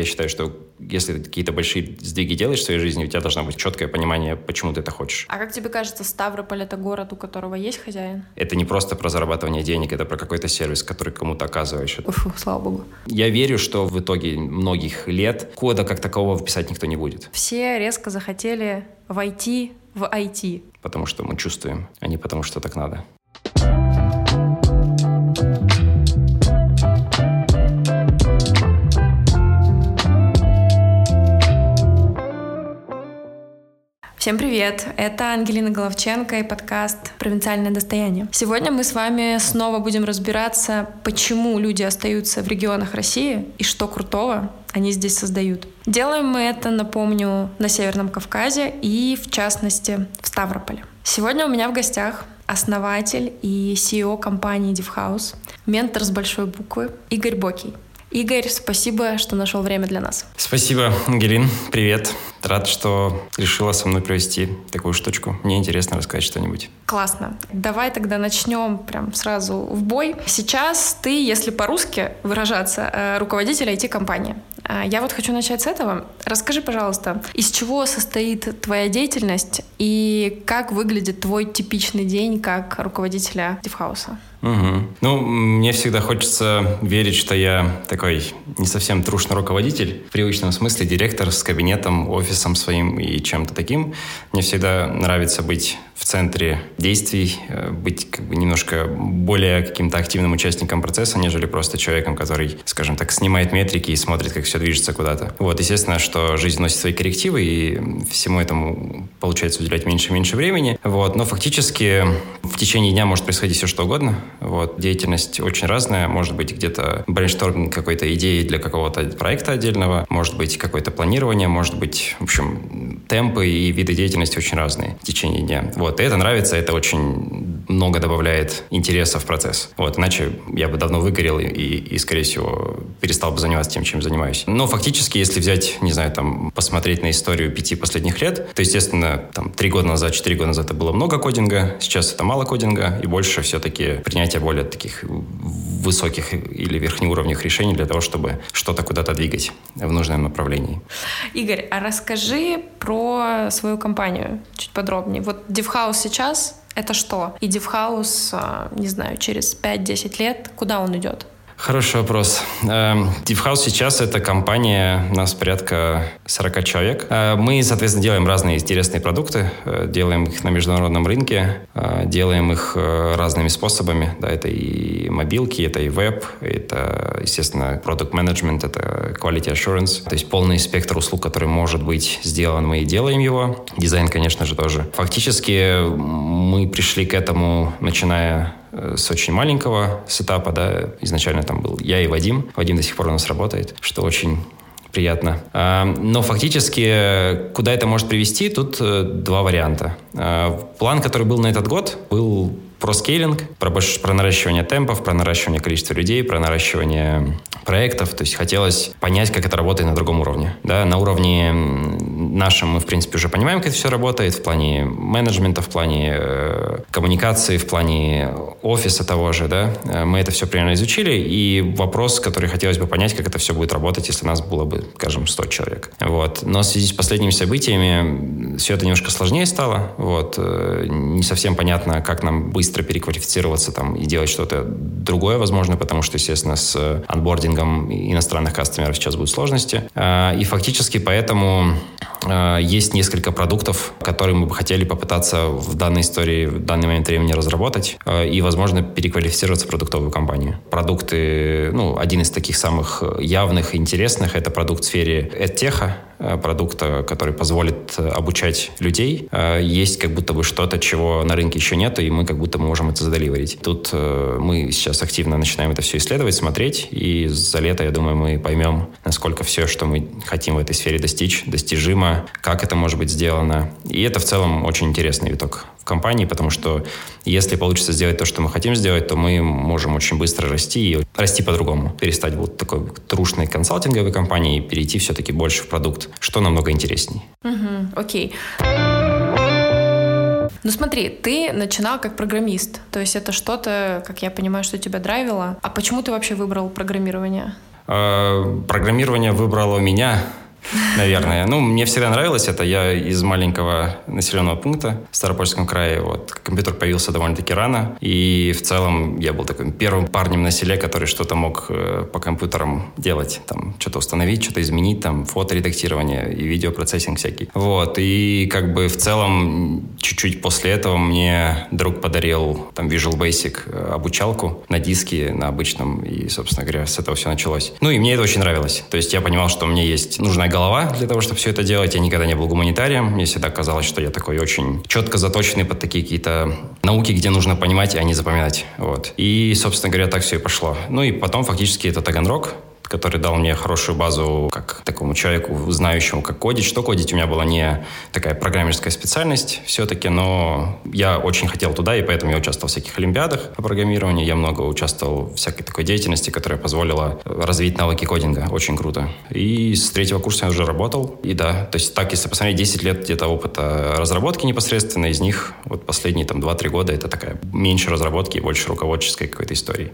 я считаю, что если ты какие-то большие сдвиги делаешь в своей жизни, у тебя должно быть четкое понимание, почему ты это хочешь. А как тебе кажется, Ставрополь — это город, у которого есть хозяин? Это не просто про зарабатывание денег, это про какой-то сервис, который кому-то оказываешь. Фу, слава богу. Я верю, что в итоге многих лет кода как такового вписать никто не будет. Все резко захотели войти в IT. Потому что мы чувствуем, а не потому что так надо. Всем привет! Это Ангелина Головченко и подкаст «Провинциальное достояние». Сегодня мы с вами снова будем разбираться, почему люди остаются в регионах России и что крутого они здесь создают. Делаем мы это, напомню, на Северном Кавказе и, в частности, в Ставрополе. Сегодня у меня в гостях основатель и CEO компании DevHouse, ментор с большой буквы Игорь Бокий. Игорь, спасибо, что нашел время для нас. Спасибо, Ангелин. Привет. Рад, что решила со мной провести такую штучку. Мне интересно рассказать что-нибудь. Классно. Давай тогда начнем прям сразу в бой. Сейчас ты, если по-русски выражаться, э, руководитель IT-компании. А, я вот хочу начать с этого. Расскажи, пожалуйста, из чего состоит твоя деятельность и как выглядит твой типичный день как руководителя Дивхауса? Угу. Ну, мне всегда хочется верить, что я такой не совсем трушный руководитель, в привычном смысле директор с кабинетом, офисом своим и чем-то таким. Мне всегда нравится быть в центре действий, э, быть как бы немножко более каким-то активным участником процесса, нежели просто человеком, который, скажем так, снимает метрики и смотрит, как все движется куда-то. Вот, естественно, что жизнь вносит свои коррективы, и всему этому получается уделять меньше и меньше времени. Вот, но фактически в течение дня может происходить все, что угодно. Вот, деятельность очень разная. Может быть, где-то brainstorming какой-то идеи для какого-то проекта отдельного, может быть, какое-то планирование, может быть, в общем, темпы и виды деятельности очень разные в течение дня. Вот, и это нравится, это очень много добавляет интереса в процесс. Вот, иначе я бы давно выгорел и, и, скорее всего, перестал бы заниматься тем, чем занимаюсь. Но фактически, если взять, не знаю, там, посмотреть на историю пяти последних лет, то, естественно, там, три года назад, четыре года назад это было много кодинга, сейчас это мало кодинга, и больше все-таки принятие более таких высоких или верхнеуровневых решений для того, чтобы что-то куда-то двигать в нужном направлении. Игорь, а расскажи про свою компанию чуть подробнее. Вот DevHouse сейчас — это что? И DevHouse, а, не знаю, через 5-10 лет, куда он идет? Хороший вопрос. DeepHouse сейчас это компания, у нас порядка 40 человек. Э, мы, соответственно, делаем разные интересные продукты, э, делаем их на международном рынке, э, делаем их разными способами. Да, это и мобилки, это и веб, это, естественно, продукт менеджмент, это quality assurance, то есть полный спектр услуг, который может быть сделан, мы и делаем его. Дизайн, конечно же, тоже. Фактически мы пришли к этому, начиная с очень маленького сетапа, да, изначально там был я и Вадим. Вадим до сих пор у нас работает, что очень приятно. А, но фактически, куда это может привести, тут э, два варианта. А, план, который был на этот год, был про скейлинг, про, про наращивание темпов, про наращивание количества людей, про наращивание проектов. То есть хотелось понять, как это работает на другом уровне. Да, на уровне нашем мы, в принципе, уже понимаем, как это все работает в плане менеджмента, в плане э, коммуникации, в плане офиса того же. Да? Э, мы это все примерно изучили. И вопрос, который хотелось бы понять, как это все будет работать, если нас было бы, скажем, 100 человек. Вот. Но в связи с последними событиями все это немножко сложнее стало. Вот. Э, не совсем понятно, как нам быстро переквалифицироваться там и делать что-то другое, возможно, потому что, естественно, с анбордингом иностранных кастомеров сейчас будут сложности. А, и фактически поэтому есть несколько продуктов, которые мы бы хотели попытаться в данной истории, в данный момент времени разработать а, и, возможно, переквалифицироваться в продуктовую компанию. Продукты, ну, один из таких самых явных и интересных — это продукт в сфере EdTech, продукта, который позволит э, обучать людей, э, есть как будто бы что-то, чего на рынке еще нет, и мы как будто можем это заделиверить. Тут мы сейчас активно начинаем это все исследовать, смотреть, и за лето, я думаю, мы поймем, насколько все, что мы хотим в этой сфере достичь, достижимо, как это может быть сделано. И это в целом очень интересный виток в компании, потому что если получится сделать то, что мы хотим сделать, то мы можем очень быстро расти и расти по-другому. Перестать вот такой трушной консалтинговой компанией и перейти все-таки больше в продукт, что намного интересней. Угу, окей. Ну смотри, ты начинал как программист, то есть это что-то, как я понимаю, что тебя драйвило. А почему ты вообще выбрал программирование? Э, программирование выбрало меня наверное. Ну, мне всегда нравилось это. Я из маленького населенного пункта в Старопольском крае. Вот компьютер появился довольно-таки рано. И в целом я был таким первым парнем на селе, который что-то мог э, по компьютерам делать. Там что-то установить, что-то изменить, там фоторедактирование и видеопроцессинг всякий. Вот. И как бы в целом чуть-чуть после этого мне друг подарил там Visual Basic э, обучалку на диске, на обычном. И, собственно говоря, с этого все началось. Ну и мне это очень нравилось. То есть я понимал, что мне есть нужная голова для того, чтобы все это делать. Я никогда не был гуманитарием. Мне всегда казалось, что я такой очень четко заточенный под такие какие-то науки, где нужно понимать, а не запоминать. Вот. И, собственно говоря, так все и пошло. Ну и потом фактически это Таганрог, который дал мне хорошую базу как такому человеку, знающему, как кодить. Что кодить у меня была не такая программерская специальность все-таки, но я очень хотел туда, и поэтому я участвовал в всяких олимпиадах по программированию. Я много участвовал в всякой такой деятельности, которая позволила развить навыки кодинга. Очень круто. И с третьего курса я уже работал. И да, то есть так, если посмотреть, 10 лет где-то опыта разработки непосредственно, из них вот последние там 2-3 года это такая меньше разработки и больше руководческой какой-то истории.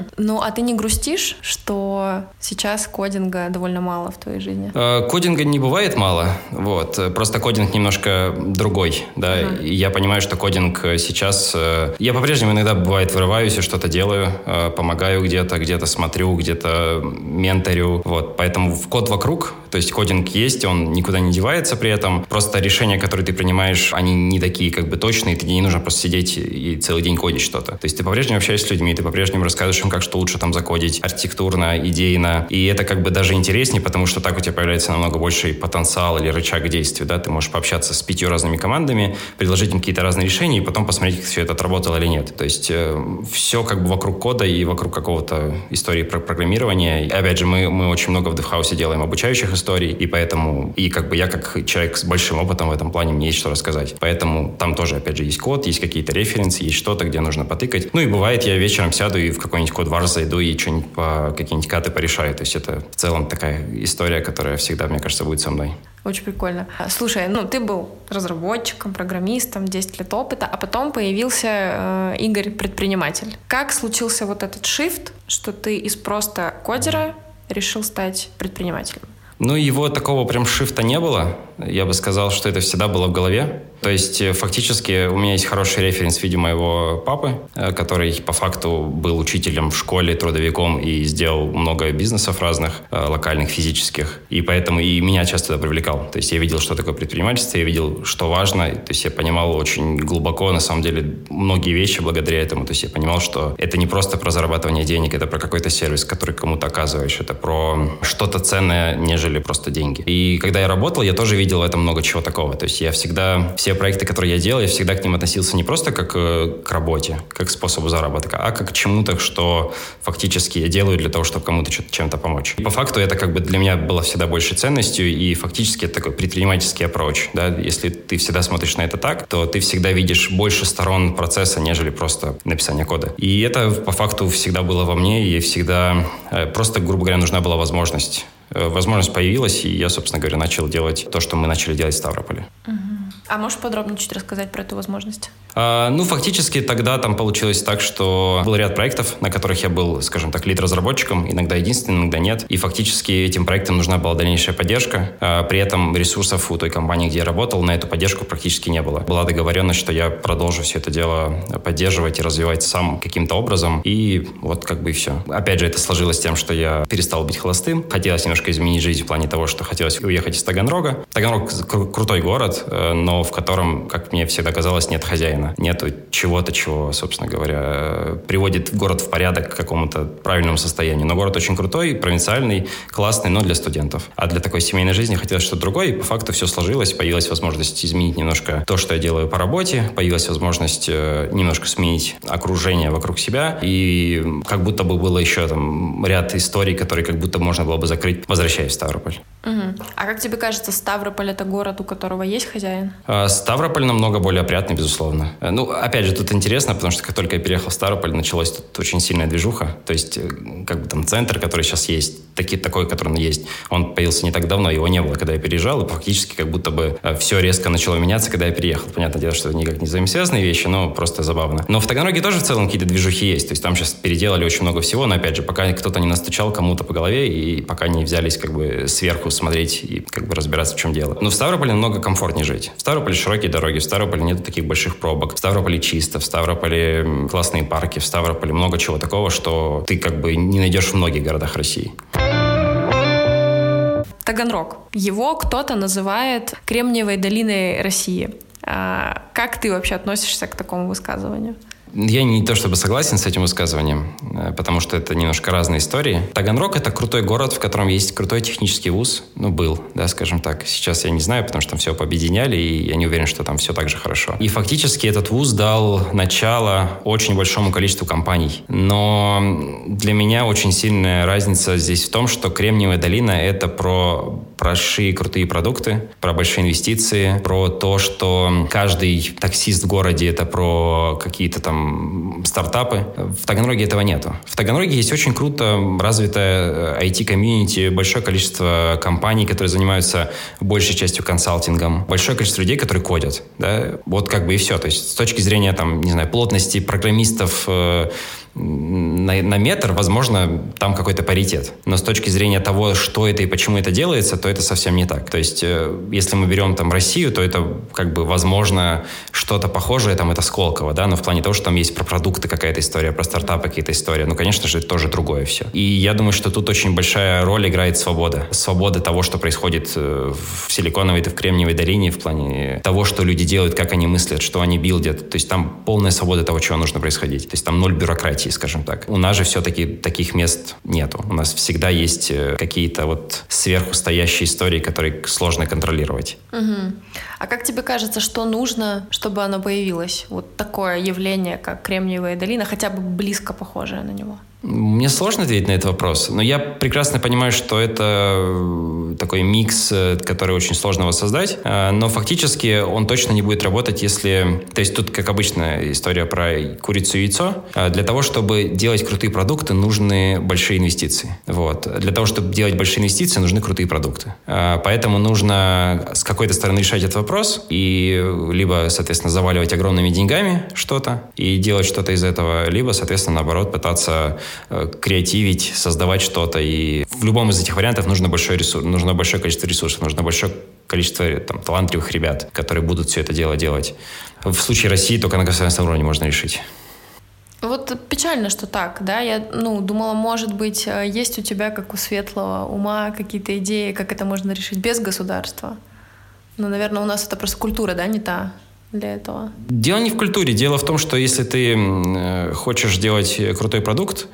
Угу. Ну, а ты не грустишь, что сейчас кодинга довольно мало в твоей жизни? Э, кодинга не бывает мало, вот. Просто кодинг немножко другой, да. Uh-huh. И я понимаю, что кодинг сейчас... Э, я по-прежнему иногда, бывает, вырываюсь и что-то делаю, э, помогаю где-то, где-то смотрю, где-то менторю, вот. Поэтому в код вокруг, то есть кодинг есть, он никуда не девается при этом. Просто решения, которые ты принимаешь, они не такие как бы точные, тебе не нужно просто сидеть и целый день кодить что-то. То есть ты по-прежнему общаешься с людьми, ты по-прежнему рассказываешь им, как что лучше там закодить архитектурно, идейно, и это как бы даже интереснее, потому что так у тебя появляется намного больший потенциал или рычаг действия, да, ты можешь пообщаться с пятью разными командами, предложить им какие-то разные решения и потом посмотреть, как все это отработало или нет. То есть э, все как бы вокруг кода и вокруг какого-то истории про программирования. И, опять же, мы, мы очень много в DevHouse делаем обучающих историй, и поэтому, и как бы я как человек с большим опытом в этом плане, мне есть что рассказать. Поэтому там тоже, опять же, есть код, есть какие-то референсы, есть что-то, где нужно потыкать. Ну и бывает, я вечером сяду и в какой-нибудь код варс зайду и что-нибудь по какие-нибудь каты порешаю. То есть это в целом такая история, которая всегда, мне кажется, будет со мной. Очень прикольно. Слушай, ну ты был разработчиком, программистом, 10 лет опыта, а потом появился э, Игорь предприниматель. Как случился вот этот shift, что ты из просто кодера решил стать предпринимателем? Ну, его такого прям шифта не было. Я бы сказал, что это всегда было в голове. То есть, э, фактически, у меня есть хороший референс в виде моего папы, э, который по факту был учителем в школе, трудовиком и сделал много бизнесов разных, э, локальных, физических. И поэтому и меня часто это привлекал. То есть, я видел, что такое предпринимательство, я видел, что важно. То есть, я понимал очень глубоко, на самом деле, многие вещи благодаря этому. То есть, я понимал, что это не просто про зарабатывание денег, это про какой-то сервис, который кому-то оказываешь. Это про что-то ценное, нежели просто деньги. И когда я работал, я тоже видел в этом много чего такого. То есть, я всегда все проекты, которые я делал, я всегда к ним относился не просто как э, к работе, как к способу заработка, а как к чему-то, что фактически я делаю для того, чтобы кому-то чем-то помочь. И по факту это как бы для меня было всегда большей ценностью, и фактически это такой предпринимательский approach. Да? Если ты всегда смотришь на это так, то ты всегда видишь больше сторон процесса, нежели просто написание кода. И это по факту всегда было во мне, и всегда э, просто, грубо говоря, нужна была возможность возможность появилась, и я, собственно говоря, начал делать то, что мы начали делать в Ставрополе. А можешь подробнее чуть рассказать про эту возможность? А, ну, фактически тогда там получилось так, что был ряд проектов, на которых я был, скажем так, лид-разработчиком, иногда единственным, иногда нет. И фактически этим проектам нужна была дальнейшая поддержка. А, при этом ресурсов у той компании, где я работал, на эту поддержку практически не было. Была договоренность, что я продолжу все это дело поддерживать и развивать сам каким-то образом. И вот как бы и все. Опять же, это сложилось тем, что я перестал быть холостым. Хотелось немножко изменить жизнь в плане того, что хотелось уехать из Таганрога. Таганрог кру- крутой город, э, но в котором, как мне всегда казалось, нет хозяина. Нету чего-то, чего, собственно говоря, приводит город в порядок к какому-то правильному состоянию. Но город очень крутой, провинциальный, классный, но для студентов. А для такой семейной жизни хотелось что-то другое, и по факту все сложилось. Появилась возможность изменить немножко то, что я делаю по работе, появилась возможность э, немножко сменить окружение вокруг себя, и как будто бы было еще там ряд историй, которые как будто можно было бы закрыть, возвращаясь в Ставрополь. Угу. А как тебе кажется, Ставрополь это город, у которого есть хозяин? А, Ставрополь намного более опрятный, безусловно. Э, ну, опять же, тут интересно, потому что как только я переехал в Ставрополь, началась тут очень сильная движуха. То есть, э, как бы там центр, который сейчас есть, таки, такой, который он есть, он появился не так давно, его не было, когда я переезжал, и фактически как будто бы э, все резко начало меняться, когда я переехал. Понятное дело, что это никак не взаимосвязанные вещи, но просто забавно. Но в Таганроге тоже в целом какие-то движухи есть. То есть там сейчас переделали очень много всего, но опять же, пока кто-то не настучал кому-то по голове и пока не взялись как бы сверху смотреть и как бы разбираться, в чем дело. Но в Ставрополе намного комфортнее жить. В Ставрополе широкие дороги, в Ставрополе нет таких больших пробок, в Ставрополе чисто, в Ставрополе классные парки, в Ставрополе много чего такого, что ты как бы не найдешь в многих городах России. Таганрог. Его кто-то называет Кремниевой долиной России. А как ты вообще относишься к такому высказыванию? Я не то чтобы согласен с этим высказыванием, э, потому что это немножко разные истории. Таганрог — это крутой город, в котором есть крутой технический вуз. Ну, был, да, скажем так. Сейчас я не знаю, потому что там все пообъединяли, и я не уверен, что там все так же хорошо. И фактически этот вуз дал начало очень большому количеству компаний. Но для меня очень сильная разница здесь в том, что Кремниевая долина — это про большие крутые продукты, про большие инвестиции, про то, что каждый таксист в городе — это про какие-то там стартапы. В Таганроге этого нету. В Таганроге есть очень круто развитая IT-комьюнити, э, большое количество компаний, которые занимаются большей частью консалтингом, большое количество людей, которые кодят. Да? Вот как бы и все. То есть с точки зрения, там, не знаю, плотности программистов, э, на, на метр, возможно, там какой-то паритет. Но с точки зрения того, что это и почему это делается, то это совсем не так. То есть, э, если мы берем там Россию, то это как бы, возможно, что-то похожее, там, это Сколково, да, но в плане того, что там есть про продукты какая-то история, про стартапы какие-то истории, ну, конечно же, это тоже другое все. И я думаю, что тут очень большая роль играет свобода. Свобода того, что происходит э, в Силиконовой и в Кремниевой долине, в плане того, что люди делают, как они мыслят, что они билдят. То есть там полная свобода того, чего нужно происходить. То есть там ноль бюрократии скажем так. У нас же все-таки таких мест нету. У нас всегда есть э, какие-то вот сверху стоящие истории, которые сложно контролировать. Угу. А как тебе кажется, что нужно, чтобы оно появилось? Вот такое явление, как Кремниевая долина, хотя бы близко похожее на него? Мне сложно ответить на этот вопрос, но я прекрасно понимаю, что это э, такой микс, э, который очень сложно воссоздать, э, но фактически он точно не будет работать, если... То есть тут, как обычная история про курицу и яйцо. Для того, чтобы делать крутые продукты, нужны большие инвестиции. Вот. Для того, чтобы делать большие инвестиции, нужны крутые продукты. Поэтому нужно с какой-то стороны решать этот вопрос и либо, соответственно, заваливать огромными деньгами что-то и делать что-то из этого, либо, соответственно, наоборот, пытаться креативить, создавать что-то. И в любом из этих вариантов нужно большое, ресурс, нужно большое количество ресурсов, нужно большое количество там, талантливых ребят, которые будут все это дело делать. В случае России только на государственном уровне можно решить. Вот печально, что так, да. Я ну, думала, может быть, э, есть у тебя, как у светлого ума, какие-то идеи, как это можно решить без государства. Но, наверное, у нас это просто культура, да, не та для этого? Дело не в культуре. Дело в том, что если ты э, хочешь делать крутой продукт,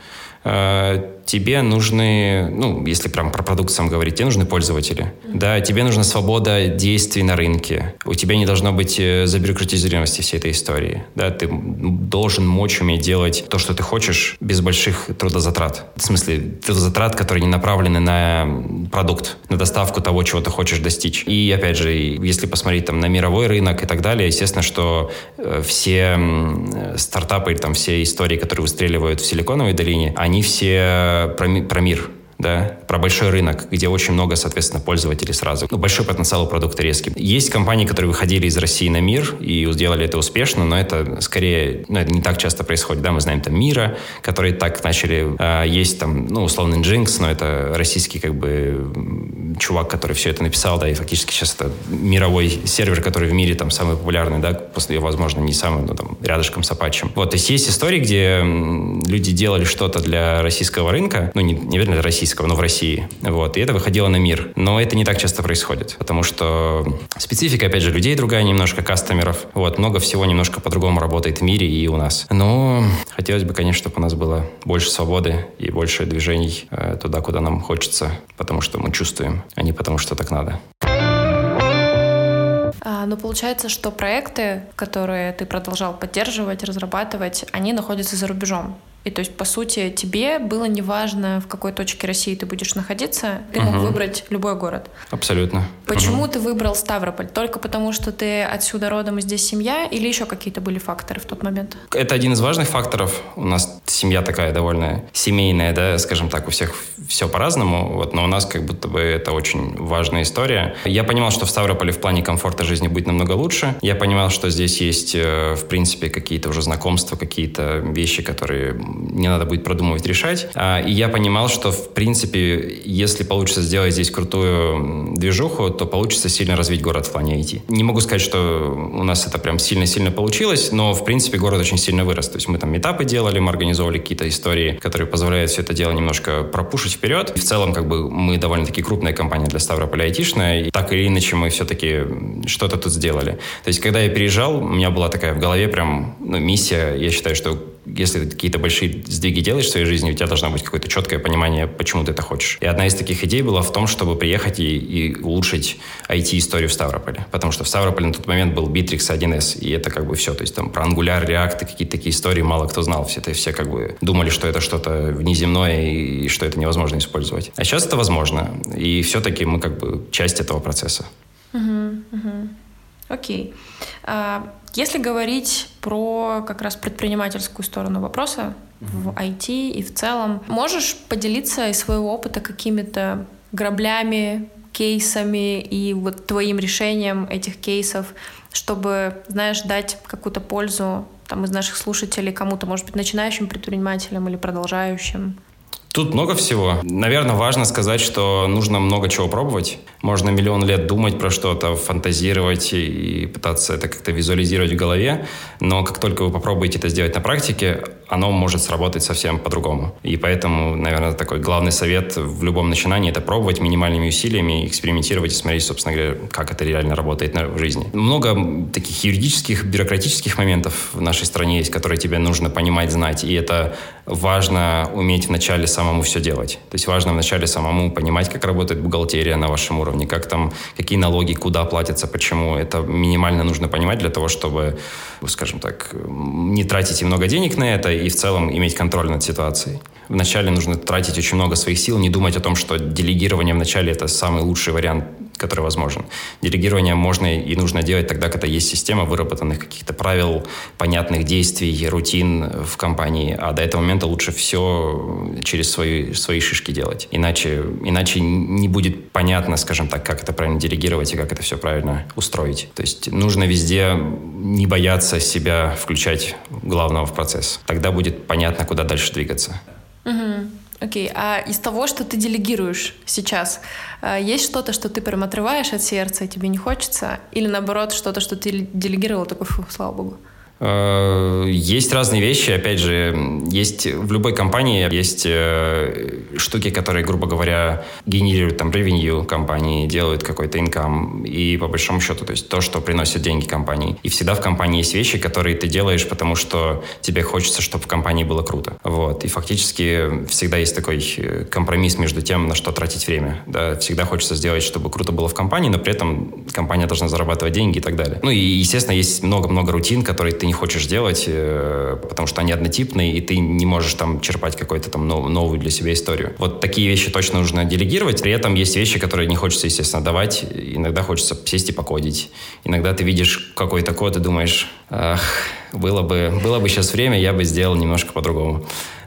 э, тебе нужны, ну, если прям про продукт сам говорить, тебе нужны пользователи. Да, тебе нужна свобода действий на рынке. У тебя не должно быть э, забюрократизированности всей этой истории. Да, ты должен мочь уметь делать то, что ты хочешь, без больших трудозатрат. В смысле, трудозатрат, которые не направлены на продукт, на доставку того, чего ты хочешь достичь. И, опять же, если посмотреть там на мировой рынок и так далее, естественно, что э, все стартапы или там все истории, которые выстреливают в Силиконовой долине, они все про, про мир, да, про большой рынок, где очень много, соответственно, пользователей сразу. Ну, большой потенциал у продукта резкий. Есть компании, которые выходили из России на мир и сделали это успешно, но это скорее, ну, это не так часто происходит, да, мы знаем там Мира, которые так начали, а, есть там, ну, условно, Nginx, но это российский, как бы, чувак, который все это написал, да, и фактически сейчас это мировой сервер, который в мире там самый популярный, да, после, возможно, не самый, но там рядышком с Apache. Вот, то есть есть истории, где люди делали что-то для российского рынка, ну, не, верно, для российского, но в России, вот, и это выходило на мир. Но это не так часто происходит, потому что специфика, опять же, людей другая немножко, кастомеров, вот, много всего немножко по-другому работает в мире и у нас. Но хотелось бы, конечно, чтобы у нас было больше свободы и больше движений э, туда, куда нам хочется, потому что мы чувствуем, а не потому, что так надо. А, но получается, что проекты, которые ты продолжал поддерживать, разрабатывать, они находятся за рубежом. И то есть, по сути, тебе было неважно, в какой точке России ты будешь находиться, ты мог угу. выбрать любой город. Абсолютно. Почему угу. ты выбрал Ставрополь? Только потому, что ты отсюда родом и здесь семья, или еще какие-то были факторы в тот момент? Это один из важных факторов. У нас семья такая довольно семейная, да, скажем так, у всех все по-разному, вот, но у нас как будто бы это очень важная история. Я понимал, что в Ставрополе в плане комфорта жизни будет намного лучше. Я понимал, что здесь есть, э, в принципе, какие-то уже знакомства, какие-то вещи, которые не надо будет продумывать, решать. А, и я понимал, что, в принципе, если получится сделать здесь крутую движуху, то получится сильно развить город в плане IT. Не могу сказать, что у нас это прям сильно-сильно получилось, но, в принципе, город очень сильно вырос. То есть мы там метапы делали, мы организовывали какие-то истории, которые позволяют все это дело немножко пропушить вперед. И в целом, как бы, мы довольно-таки крупная компания для Ставрополя айтишная, и так или иначе мы все-таки что-то тут сделали. То есть, когда я переезжал, у меня была такая в голове прям ну, миссия, я считаю, что если ты какие-то большие сдвиги делаешь в своей жизни, у тебя должно быть какое-то четкое понимание, почему ты это хочешь. И одна из таких идей была в том, чтобы приехать и, и улучшить IT-историю в Ставрополе. Потому что в Ставрополе на тот момент был Bittrex 1С, и это как бы все. То есть там про Angular, React, какие-то такие истории мало кто знал. Все, это, все как бы думали, что это что-то внеземное и, и что это невозможно использовать. А сейчас это возможно. И все-таки мы как бы часть этого процесса. Uh-huh, uh-huh. Окей. А, если говорить про как раз предпринимательскую сторону вопроса в IT и в целом, можешь поделиться из своего опыта какими-то граблями, кейсами и вот твоим решением этих кейсов, чтобы, знаешь, дать какую-то пользу там из наших слушателей кому-то, может быть, начинающим предпринимателям или продолжающим? Тут много всего. Наверное, важно сказать, что нужно много чего пробовать. Можно миллион лет думать про что-то, фантазировать и пытаться это как-то визуализировать в голове, но как только вы попробуете это сделать на практике, оно может сработать совсем по-другому. И поэтому, наверное, такой главный совет в любом начинании – это пробовать минимальными усилиями, экспериментировать и смотреть, собственно говоря, как это реально работает в жизни. Много таких юридических, бюрократических моментов в нашей стране есть, которые тебе нужно понимать, знать. И это важно уметь вначале самому все делать. То есть важно вначале самому понимать, как работает бухгалтерия на вашем уровне, как там, какие налоги, куда платятся, почему. Это минимально нужно понимать для того, чтобы, скажем так, не тратить много денег на это, и в целом иметь контроль над ситуацией. Вначале нужно тратить очень много своих сил, не думать о том, что делегирование вначале это самый лучший вариант, который возможен. Делегирование можно и нужно делать тогда, когда есть система выработанных каких-то правил, понятных действий, рутин в компании, а до этого момента лучше все через свои, свои шишки делать. Иначе, иначе не будет понятно, скажем так, как это правильно делегировать и как это все правильно устроить. То есть нужно везде не бояться себя включать главного в процесс. Тогда будет понятно, куда дальше двигаться. Угу. Окей, а из того, что ты делегируешь сейчас, э, есть что-то, что ты прям отрываешь от сердца, и тебе не хочется? Или наоборот, что-то, что ты делегировал, такой, фу, слава богу? Э, есть разные вещи, опять же, есть в любой компании есть э, штуки, которые, грубо говоря, генерируют там revenue компании, делают какой-то инкам, и по большому счету, то есть то, что приносит деньги компании. И всегда в компании есть вещи, которые ты делаешь, потому что тебе хочется, чтобы в компании было круто. Вот. И фактически всегда есть такой э, компромисс между тем, на что тратить время. Да? Всегда хочется сделать, чтобы круто было в компании, но при этом компания должна зарабатывать деньги и так далее. Ну и, естественно, есть много-много рутин, которые ты не хочешь делать, э, потому что они однотипные, и ты не можешь там черпать какую-то там новую для себя историю. Вот такие вещи точно нужно делегировать. При этом есть вещи, которые не хочется, естественно, давать. Иногда хочется сесть и покодить. Иногда ты видишь какой-то код и думаешь, ах, было бы, было бы сейчас время, я бы сделал немножко по-другому.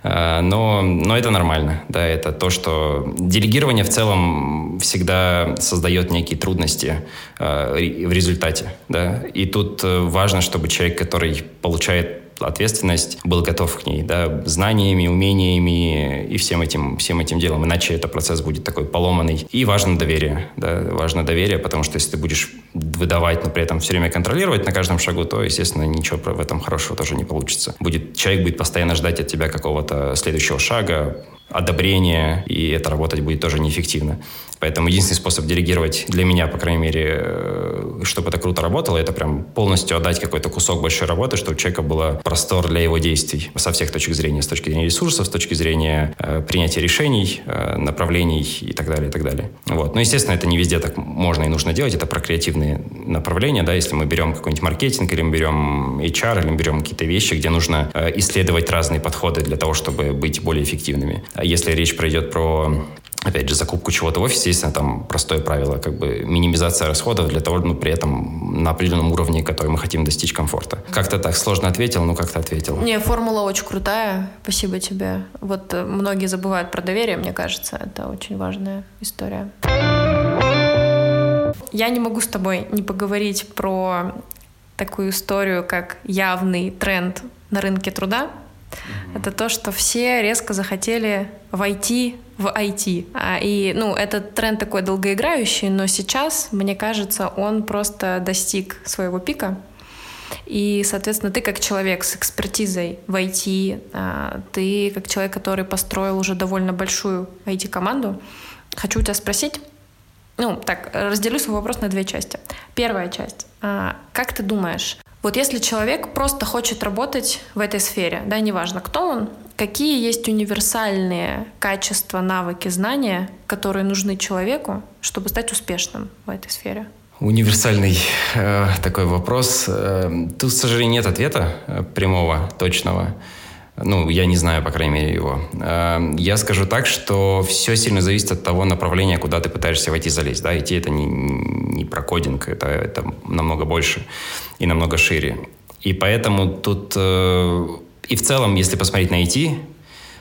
Э, но, но это нормально. Да, это то, что делегирование в целом всегда создает некие трудности э, в результате. Да? И тут э, важно, чтобы человек, который получает ответственность, был готов к ней, да, знаниями, умениями и всем этим, всем этим делом. Иначе этот процесс будет такой поломанный. И важно доверие, да, важно доверие, потому что если ты будешь выдавать, но при этом все время контролировать на каждом шагу, то, естественно, ничего в этом хорошего тоже не получится. Будет, человек будет постоянно ждать от тебя какого-то следующего шага, одобрения, и это работать будет тоже неэффективно. Поэтому единственный способ делегировать для меня, по крайней мере, э, чтобы это круто работало, это прям полностью отдать какой-то кусок большой работы, чтобы у человека было простор для его действий со всех точек зрения, с точки зрения ресурсов, с точки зрения э, принятия решений, э, направлений и так далее, и так далее. Вот. Но, естественно, это не везде так можно и нужно делать, это про креативные направления, да, если мы берем какой-нибудь маркетинг, или мы берем HR, или мы берем какие-то вещи, где нужно э, исследовать разные подходы для того, чтобы быть более эффективными. А если речь пройдет про опять же, закупку чего-то в офисе, естественно, там простое правило, как бы минимизация расходов для того, ну, при этом на определенном уровне, который мы хотим достичь комфорта. Как-то так сложно ответил, но как-то ответил. Не, формула очень крутая, спасибо тебе. Вот э, многие забывают про доверие, мне кажется, это очень важная история. Я не могу с тобой не поговорить про такую историю, как явный тренд на рынке труда. Это то, что все резко захотели войти в IT. А, и, ну, этот тренд такой долгоиграющий, но сейчас, мне кажется, он просто достиг своего пика. И, соответственно, ты как человек с экспертизой в IT, а, ты как человек, который построил уже довольно большую IT-команду, хочу у тебя спросить, ну, так, разделю свой вопрос на две части. Первая часть. А, как ты думаешь, вот если человек просто хочет работать в этой сфере, да, неважно, кто он, какие есть универсальные качества, навыки, знания, которые нужны человеку, чтобы стать успешным в этой сфере? Универсальный э, такой вопрос. Э, тут, к сожалению, нет ответа э, прямого, точного. Ну, я не знаю, по крайней мере, его. Эм, я скажу так, что все сильно зависит от того направления, куда ты пытаешься войти залезть. Да, идти это не, не про кодинг, это, это намного больше и намного шире. И поэтому тут... Э, и в целом, если посмотреть на IT,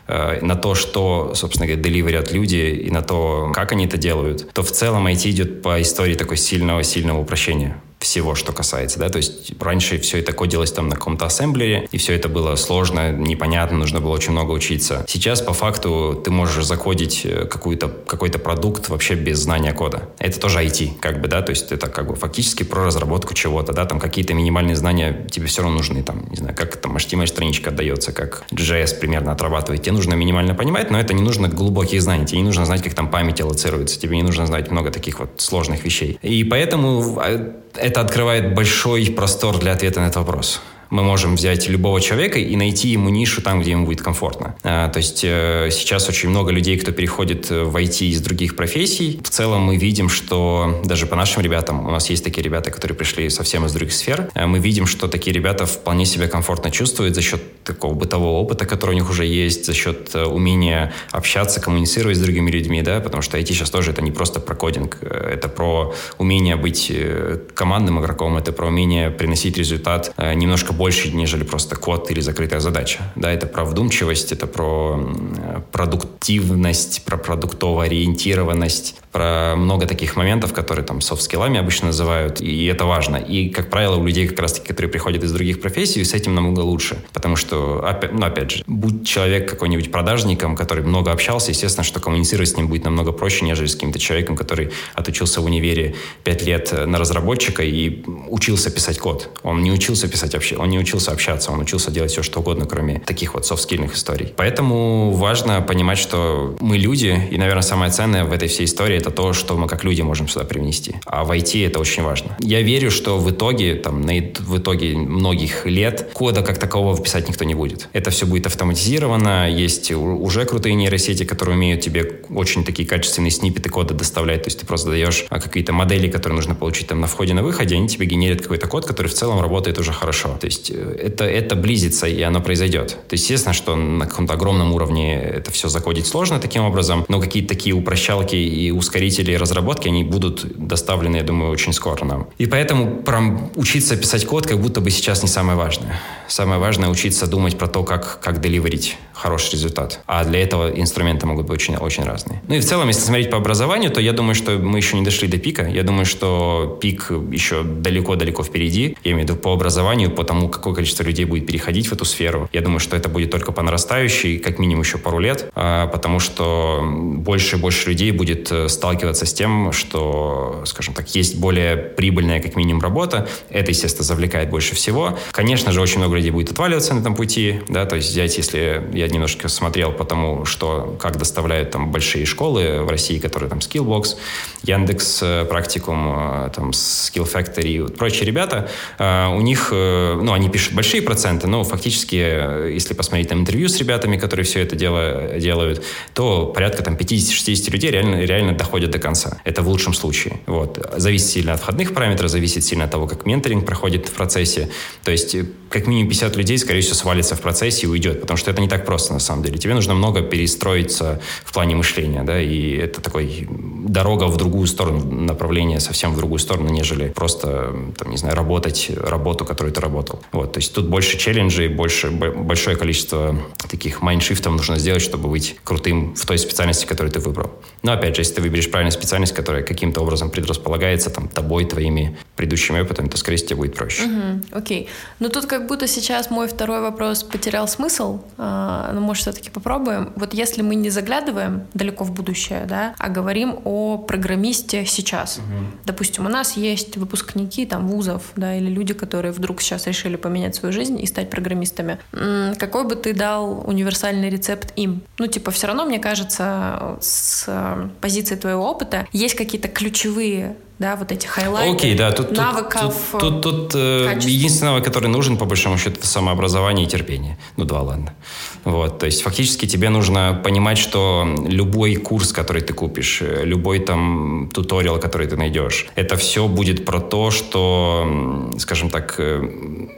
э, на то, что, собственно говоря, деливерят люди, и на то, как они это делают, то в целом IT идет по истории такой сильного-сильного упрощения всего, что касается, да, то есть раньше все это кодилось там на каком-то ассемблере, и все это было сложно, непонятно, нужно было очень много учиться. Сейчас, по факту, ты можешь закодить э, какой-то какой-то продукт вообще без знания кода. Это тоже IT, как бы, да, то есть это как бы фактически про разработку чего-то, да, там какие-то минимальные знания тебе все равно нужны, там, не знаю, как там HTML-страничка отдается, как JS примерно отрабатывает. Тебе нужно минимально понимать, но это не нужно глубоких знаний, тебе не нужно знать, как там память аллоцируется, тебе не нужно знать много таких вот сложных вещей. И поэтому а, это открывает большой простор для ответа на этот вопрос мы можем взять любого человека и найти ему нишу там, где ему будет комфортно. А, то есть э, сейчас очень много людей, кто переходит в IT из других профессий. В целом мы видим, что даже по нашим ребятам, у нас есть такие ребята, которые пришли совсем из других сфер, э, мы видим, что такие ребята вполне себя комфортно чувствуют за счет такого бытового опыта, который у них уже есть, за счет э, умения общаться, коммуницировать с другими людьми, да, потому что IT сейчас тоже это не просто про кодинг, э, это про умение быть э, командным игроком, это про умение приносить результат э, немножко больше, нежели просто код или закрытая задача. Да, это про вдумчивость, это про продуктивность, про продуктовую ориентированность, про много таких моментов, которые там софт-скиллами обычно называют, и это важно. И, как правило, у людей как раз-таки, которые приходят из других профессий, с этим намного лучше. Потому что, опять, ну, опять же, будь человек какой-нибудь продажником, который много общался, естественно, что коммуницировать с ним будет намного проще, нежели с каким-то человеком, который отучился в универе пять лет на разработчика и учился писать код. Он не учился писать вообще, он не учился общаться, он учился делать все, что угодно, кроме таких вот софт-скильных историй. Поэтому важно понимать, что мы люди, и, наверное, самое ценное в этой всей истории это то, что мы как люди можем сюда привнести. А в IT это очень важно. Я верю, что в итоге, там, на, в итоге многих лет кода как такового писать никто не будет. Это все будет автоматизировано, есть уже крутые нейросети, которые умеют тебе очень такие качественные сниппеты кода доставлять, то есть ты просто даешь а, какие-то модели, которые нужно получить там на входе, на выходе, они тебе генерят какой-то код, который в целом работает уже хорошо. То есть э, это, это близится, и оно произойдет. То есть, естественно, что на каком-то огромном уровне это все закодить сложно таким образом, но какие-то такие упрощалки и ускорители разработки, они будут доставлены, я думаю, очень скоро нам. И поэтому прям учиться писать код как будто бы сейчас не самое важное. Самое важное учиться думать про то, как, как деливерить хороший результат. А для этого инструменты могут быть очень, очень разные. Ну и в целом, если смотреть по образованию, то я думаю, что мы еще не дошли до пика. Я думаю, что пик еще далеко-далеко впереди. Я имею в виду по образованию, по тому какое количество людей будет переходить в эту сферу. Я думаю, что это будет только по нарастающей, как минимум еще пару лет, а, потому что больше и больше людей будет э, сталкиваться с тем, что, скажем так, есть более прибыльная, как минимум, работа. Это, естественно, завлекает больше всего. Конечно же, очень много людей будет отваливаться на этом пути, да, то есть взять, если я немножко смотрел по тому, что, как доставляют там большие школы в России, которые там Skillbox, Яндекс, э, Практикум, э, там Skill Factory и прочие ребята, у них, ну, они пишут большие проценты, но фактически, если посмотреть там интервью с ребятами, которые все это дело делают, то порядка там 50-60 людей реально, реально доходят до конца. Это в лучшем случае. Вот. Зависит сильно от входных параметров, зависит сильно от того, как менторинг проходит в процессе. То есть э, как минимум 50 людей, скорее всего, свалится в процессе и уйдет, потому что это не так просто на самом деле. Тебе нужно много перестроиться в плане мышления, да, и это такой дорога в другую сторону, направление совсем в другую сторону, нежели просто, там, не знаю, работать работу, которую ты работал. Вот, то есть тут больше челленджей, больше, большое количество таких майншифтов нужно сделать, чтобы быть крутым в той специальности, которую ты выбрал. Но опять же, если ты выберешь правильную специальность, которая каким-то образом предрасполагается там тобой, твоими предыдущими опытами, то, скорее всего, тебе будет проще. Угу, окей. Ну тут как будто сейчас мой второй вопрос потерял смысл. А, ну, может, все-таки попробуем. Вот если мы не заглядываем далеко в будущее, да, а говорим о программисте сейчас. Угу. Допустим, у нас есть выпускники там вузов, да, или люди, которые вдруг сейчас решили поменять свою жизнь и стать программистами. Какой бы ты дал универсальный рецепт им? Ну, типа, все равно, мне кажется, с э, позиции твоего опыта есть какие-то ключевые да, вот эти хайлайты, Окей, да, тут, навыков, тут, тут, тут, тут э, единственный навык, который нужен, по большому счету, это самообразование и терпение. Ну, два, ладно. Вот, то есть фактически тебе нужно понимать, что любой курс, который ты купишь, э, любой там туториал, который ты найдешь, это все будет про то, что, скажем так, э,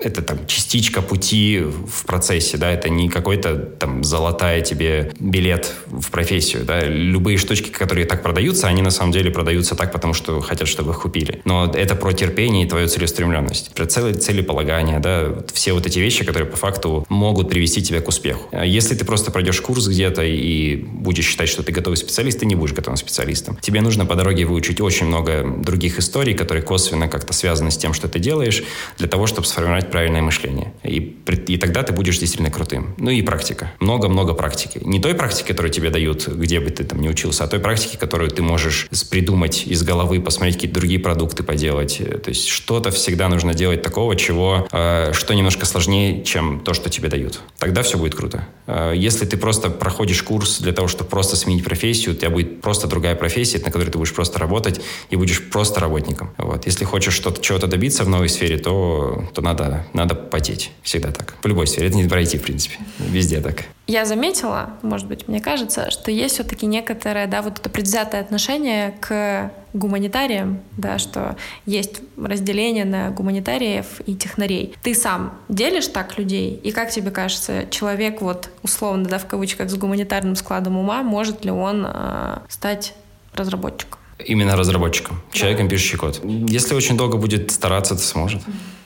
это там частичка пути в процессе, да, это не какой-то там золотая тебе билет в профессию, да, любые штучки, которые так продаются, они на самом деле продаются так, потому что хотят чтобы их купили. Но это про терпение и твою целеустремленность, про цели, целеполагание, да, все вот эти вещи, которые по факту могут привести тебя к успеху. А если ты просто пройдешь курс где-то и будешь считать, что ты готовый специалист, ты не будешь готовым специалистом. Тебе нужно по дороге выучить очень много других историй, которые косвенно как-то связаны с тем, что ты делаешь, для того, чтобы сформировать правильное мышление. И, и тогда ты будешь действительно крутым. Ну и практика. Много-много практики. Не той практики, которую тебе дают, где бы ты там не учился, а той практики, которую ты можешь придумать из головы, посмотреть какие-то другие продукты поделать. То есть что-то всегда нужно делать такого, чего, э, что немножко сложнее, чем то, что тебе дают. Тогда все будет круто. Э, если ты просто проходишь курс для того, чтобы просто сменить профессию, у тебя будет просто другая профессия, на которой ты будешь просто работать и будешь просто работником. Вот. Если хочешь что-то, чего-то добиться в новой сфере, то, то надо, надо потеть. Всегда так. В любой сфере. Это не про IT, в принципе. Везде так я заметила, может быть, мне кажется, что есть все-таки некоторое, да, вот это предвзятое отношение к гуманитариям, да, что есть разделение на гуманитариев и технарей. Ты сам делишь так людей? И как тебе кажется, человек вот условно, да, в кавычках, с гуманитарным складом ума, может ли он э, стать разработчиком? Именно разработчиком, человеком, да. пишущий код. Если очень долго будет стараться, то сможет.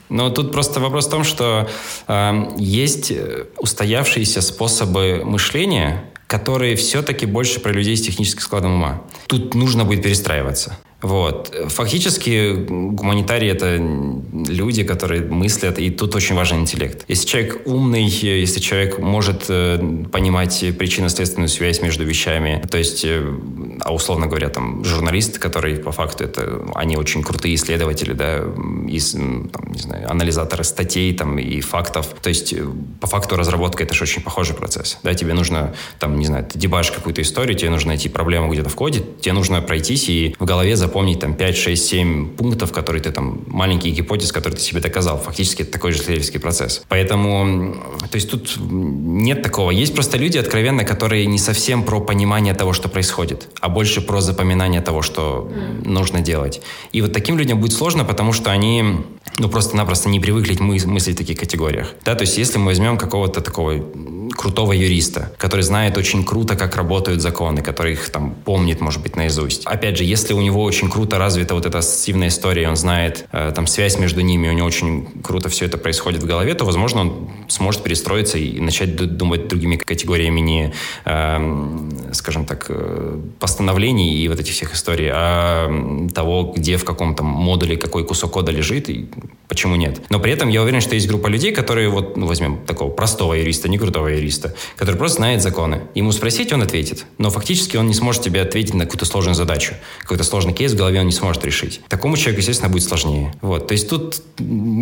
Но тут просто вопрос в том, что э, есть устоявшиеся способы мышления, которые все-таки больше про людей с техническим складом ума. Тут нужно будет перестраиваться. Вот. Фактически гуманитарии — это люди, которые мыслят, и тут очень важен интеллект. Если человек умный, если человек может э, понимать причинно-следственную связь между вещами, то есть, э, а условно говоря, там, журналисты, которые по факту это, они очень крутые исследователи, да, из, там, не знаю, анализаторы статей там и фактов. То есть, э, по факту разработка — это же очень похожий процесс. Да, тебе нужно, там, не знаю, ты дебашишь какую-то историю, тебе нужно найти проблему где-то в коде, тебе нужно пройтись и в голове запомнить запомнить там 5, 6, 7 пунктов, которые ты там, маленькие гипотезы, которые ты себе доказал. Фактически это такой же исследовательский процесс. Поэтому, то есть тут нет такого. Есть просто люди, откровенно, которые не совсем про понимание того, что происходит, а больше про запоминание того, что mm. нужно делать. И вот таким людям будет сложно, потому что они ну, просто-напросто не привыкли мы- мыслить в таких категориях. Да, то есть если мы возьмем какого-то такого крутого юриста, который знает очень круто, как работают законы, который их там помнит, может быть, наизусть. Опять же, если у него очень круто развита вот эта ассоциативная история, он знает э, там связь между ними, у него очень круто все это происходит в голове, то, возможно, он сможет перестроиться и начать думать другими категориями не, э, скажем так, э, постановлений и вот этих всех историй, а того, где в каком то модуле какой кусок кода лежит, и Почему нет? Но при этом я уверен, что есть группа людей, которые вот, ну, возьмем такого простого юриста, не крутого юриста, который просто знает законы. Ему спросить, он ответит. Но фактически он не сможет тебе ответить на какую-то сложную задачу. Какой-то сложный кейс в голове он не сможет решить. Такому человеку, естественно, будет сложнее. Вот. То есть тут,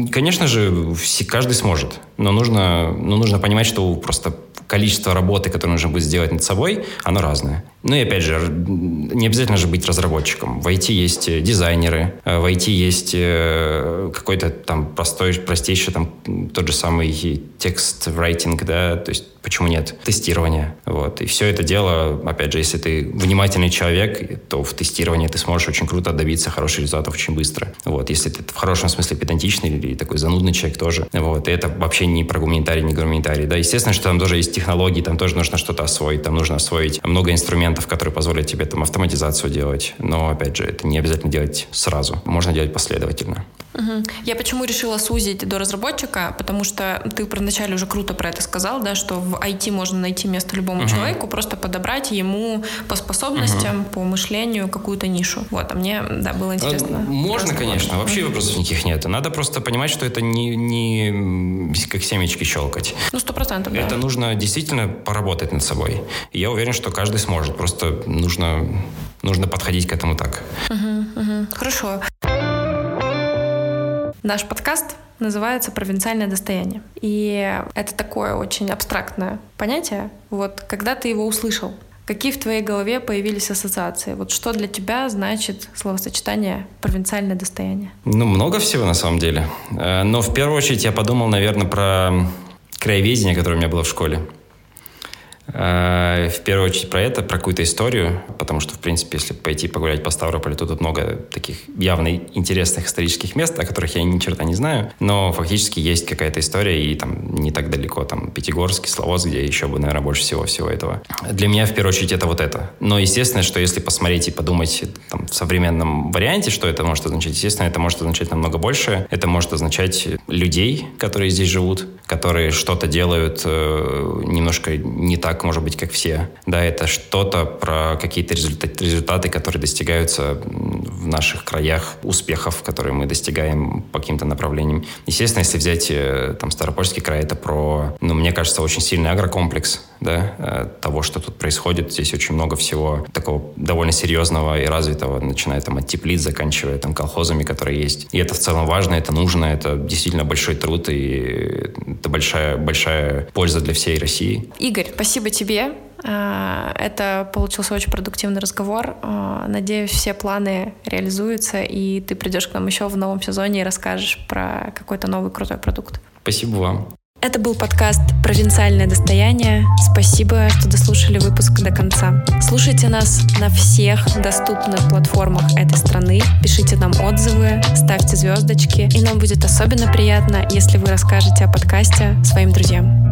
конечно же, все, каждый сможет. Но нужно, но нужно понимать, что просто количество работы, которое нужно будет сделать над собой, оно разное. Ну и опять же, не обязательно же быть разработчиком. В IT есть э, дизайнеры, э, в IT есть э, какой-то там простой, простейший там тот же самый текст writing, да, то есть почему нет? Тестирование. Вот. И все это дело, опять же, если ты внимательный человек, то в тестировании ты сможешь очень круто добиться хороших результатов очень быстро. Вот. Если ты в хорошем смысле педантичный или такой занудный человек тоже. Вот. И это вообще не про гуманитарий, не гуманитарий. Да, естественно, что там тоже есть технологии, там тоже нужно что-то освоить, там нужно освоить много инструментов, которые позволят тебе там автоматизацию делать. Но, опять же, это не обязательно делать сразу. Можно делать последовательно. Угу. Я почему решила сузить до разработчика, потому что ты вначале уже круто про это сказал, да, что в IT можно найти место любому угу. человеку, просто подобрать ему по способностям, угу. по мышлению какую-то нишу. Вот, а мне, да, было интересно. А, можно, конечно, вообще вопросов никаких нет. Надо просто понимать, что это не, не как семечки щелкать. Ну, сто процентов, Это нужно действительно поработать над собой. И я уверен, что каждый сможет. Просто нужно, нужно подходить к этому так. Угу, угу. Хорошо. Наш подкаст называется «Провинциальное достояние». И это такое очень абстрактное понятие. Вот когда ты его услышал, какие в твоей голове появились ассоциации? Вот что для тебя значит словосочетание «провинциальное достояние»? Ну, много всего на самом деле. Э, но в первую очередь я подумал, наверное, про краеведение, которое у меня было в школе. Э, в первую очередь про это, про какую-то историю, потому что, в принципе, если пойти погулять по Ставрополю, то тут много таких явно интересных исторических мест, о которых я ни черта не знаю, но фактически есть какая-то история, и там не так далеко, там Пятигорск, Кисловодск, где еще бы, наверное, больше всего всего этого. Для меня, в первую очередь, это вот это. Но, естественно, что если посмотреть и подумать там, в современном варианте, что это может означать, естественно, это может означать намного больше. Это может означать людей, которые здесь живут, которые что-то делают э, немножко не так, может быть, как все. Да, это что-то про какие-то результаты, результаты, которые достигаются в наших краях, успехов, которые мы достигаем по каким-то направлениям. Естественно, если взять э, там Старопольский край, это про, ну, мне кажется, очень сильный агрокомплекс, да, э, того, что тут происходит. Здесь очень много всего такого довольно серьезного и развитого, начиная там от теплиц, заканчивая там колхозами, которые есть. И это в целом важно, это нужно, это действительно большой труд, и это большая, большая польза для всей России. Игорь, спасибо тебе. А, это получился очень продуктивный разговор. А, надеюсь, все планы реализуются, и ты придешь к нам еще в новом сезоне и расскажешь про какой-то новый крутой продукт. Спасибо вам. Это был подкаст «Провинциальное достояние». Спасибо, что дослушали выпуск до конца. Слушайте нас на всех доступных платформах этой страны. Пишите нам отзывы, ставьте звездочки. И нам будет особенно приятно, если вы расскажете о подкасте своим друзьям.